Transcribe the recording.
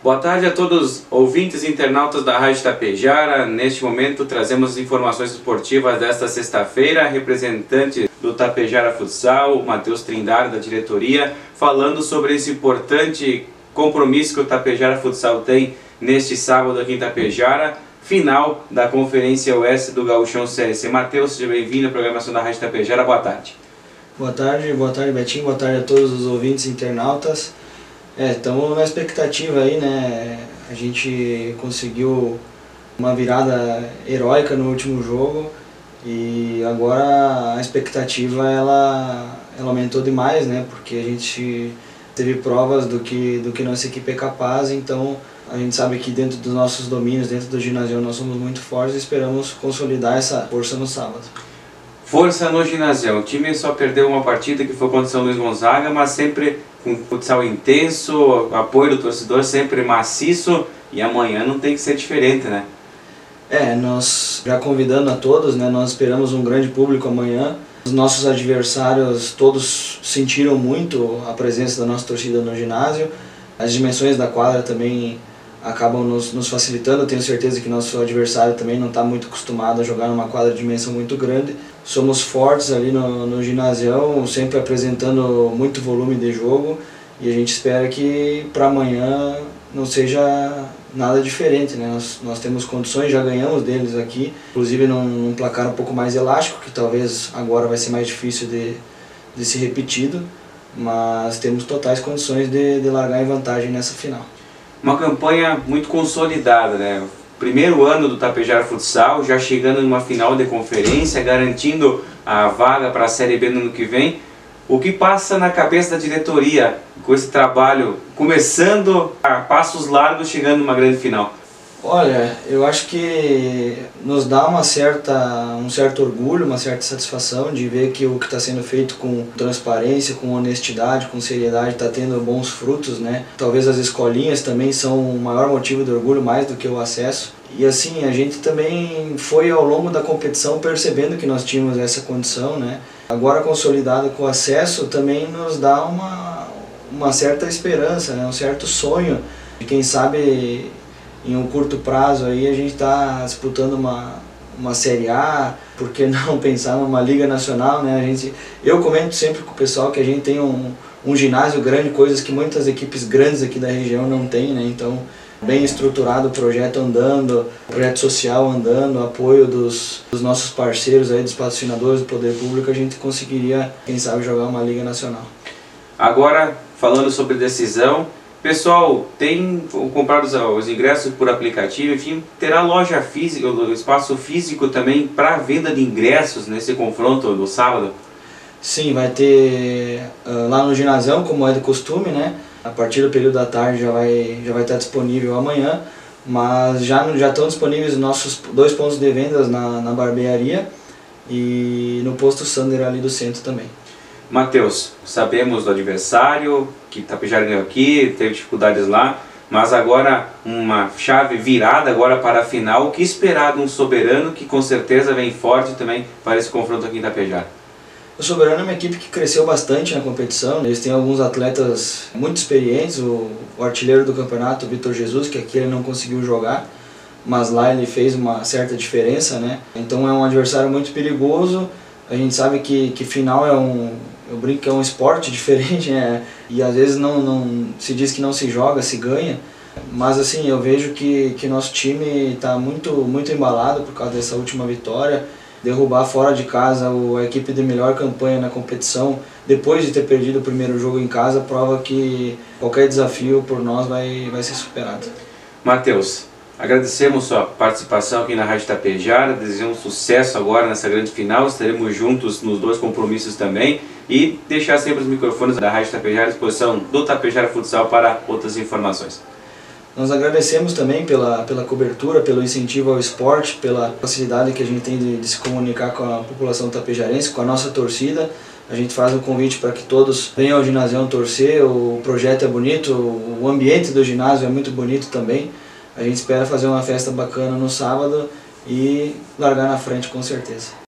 Boa tarde a todos ouvintes e internautas da Rádio Tapejara. Neste momento trazemos informações esportivas desta sexta-feira. Representante do Tapejara Futsal, Matheus Trindade, da diretoria, falando sobre esse importante compromisso que o Tapejara Futsal tem neste sábado aqui em Tapejara, final da Conferência Oeste do Gauchão CSC. Matheus, seja bem-vindo à programação da Rádio Tapejara. Boa tarde. Boa tarde, boa tarde Betinho, boa tarde a todos os ouvintes e internautas. É, estamos na expectativa aí, né? A gente conseguiu uma virada heróica no último jogo e agora a expectativa ela, ela aumentou demais, né? Porque a gente teve provas do que, do que nossa equipe é capaz, então a gente sabe que dentro dos nossos domínios, dentro do ginásio, nós somos muito fortes e esperamos consolidar essa força no sábado. Força no ginásio. O time só perdeu uma partida que foi contra o São Luís Gonzaga, mas sempre com futsal intenso, apoio do torcedor sempre maciço e amanhã não tem que ser diferente, né? É, nós já convidando a todos, né, nós esperamos um grande público amanhã. Os nossos adversários todos sentiram muito a presença da nossa torcida no ginásio. As dimensões da quadra também acabam nos, nos facilitando. Eu tenho certeza que nosso adversário também não está muito acostumado a jogar numa quadra de dimensão muito grande. Somos fortes ali no, no ginásio, sempre apresentando muito volume de jogo e a gente espera que para amanhã não seja nada diferente. Né? Nós, nós temos condições, já ganhamos deles aqui, inclusive num, num placar um pouco mais elástico, que talvez agora vai ser mais difícil de, de ser repetido, mas temos totais condições de, de largar em vantagem nessa final uma campanha muito consolidada, né? Primeiro ano do Tapejara Futsal, já chegando numa final de conferência, garantindo a vaga para a Série B no ano que vem. O que passa na cabeça da diretoria com esse trabalho, começando a passos largos, chegando numa grande final? Olha, eu acho que nos dá uma certa, um certo orgulho, uma certa satisfação de ver que o que está sendo feito com transparência, com honestidade, com seriedade está tendo bons frutos, né? Talvez as escolinhas também são o maior motivo de orgulho, mais do que o acesso. E assim, a gente também foi ao longo da competição percebendo que nós tínhamos essa condição, né? Agora consolidado com o acesso também nos dá uma, uma certa esperança, né? um certo sonho de quem sabe em um curto prazo aí a gente está disputando uma, uma Série A, por que não pensar numa Liga Nacional, né? A gente, eu comento sempre com o pessoal que a gente tem um, um ginásio grande, coisas que muitas equipes grandes aqui da região não têm, né? Então, bem estruturado o projeto andando, projeto social andando, apoio dos, dos nossos parceiros aí, dos patrocinadores do poder público, a gente conseguiria, quem sabe, jogar uma Liga Nacional. Agora, falando sobre decisão, Pessoal, tem comprar os, os, ingressos por aplicativo, enfim, terá loja física, espaço físico também para venda de ingressos nesse confronto do sábado? Sim, vai ter uh, lá no ginásio, como é de costume, né? A partir do período da tarde já vai, já vai estar disponível amanhã, mas já, já estão disponíveis nossos dois pontos de vendas na, na barbearia e no posto Sander ali do centro também. Matheus, sabemos do adversário, que Tapejara ganhou aqui, teve dificuldades lá, mas agora uma chave virada agora para a final. O que esperar de um soberano que com certeza vem forte também para esse confronto aqui em Tapejara? O Soberano é uma equipe que cresceu bastante na competição. Eles têm alguns atletas muito experientes. O, o artilheiro do campeonato, Vitor Jesus, que aqui ele não conseguiu jogar, mas lá ele fez uma certa diferença, né? Então é um adversário muito perigoso. A gente sabe que, que final é um, eu brinco que é um esporte diferente, né? E às vezes não, não se diz que não se joga, se ganha. Mas assim, eu vejo que, que nosso time está muito, muito embalado por causa dessa última vitória. Derrubar fora de casa a equipe de melhor campanha na competição, depois de ter perdido o primeiro jogo em casa, prova que qualquer desafio por nós vai, vai ser superado. Matheus, Agradecemos sua participação aqui na Rádio Tapejara, desejamos sucesso agora nessa grande final, estaremos juntos nos dois compromissos também e deixar sempre os microfones da Rádio Tapejara à disposição do Tapejara Futsal para outras informações. Nós agradecemos também pela, pela cobertura, pelo incentivo ao esporte, pela facilidade que a gente tem de, de se comunicar com a população tapejarense, com a nossa torcida. A gente faz um convite para que todos venham ao ginásio torcer, o projeto é bonito, o ambiente do ginásio é muito bonito também. A gente espera fazer uma festa bacana no sábado e largar na frente com certeza.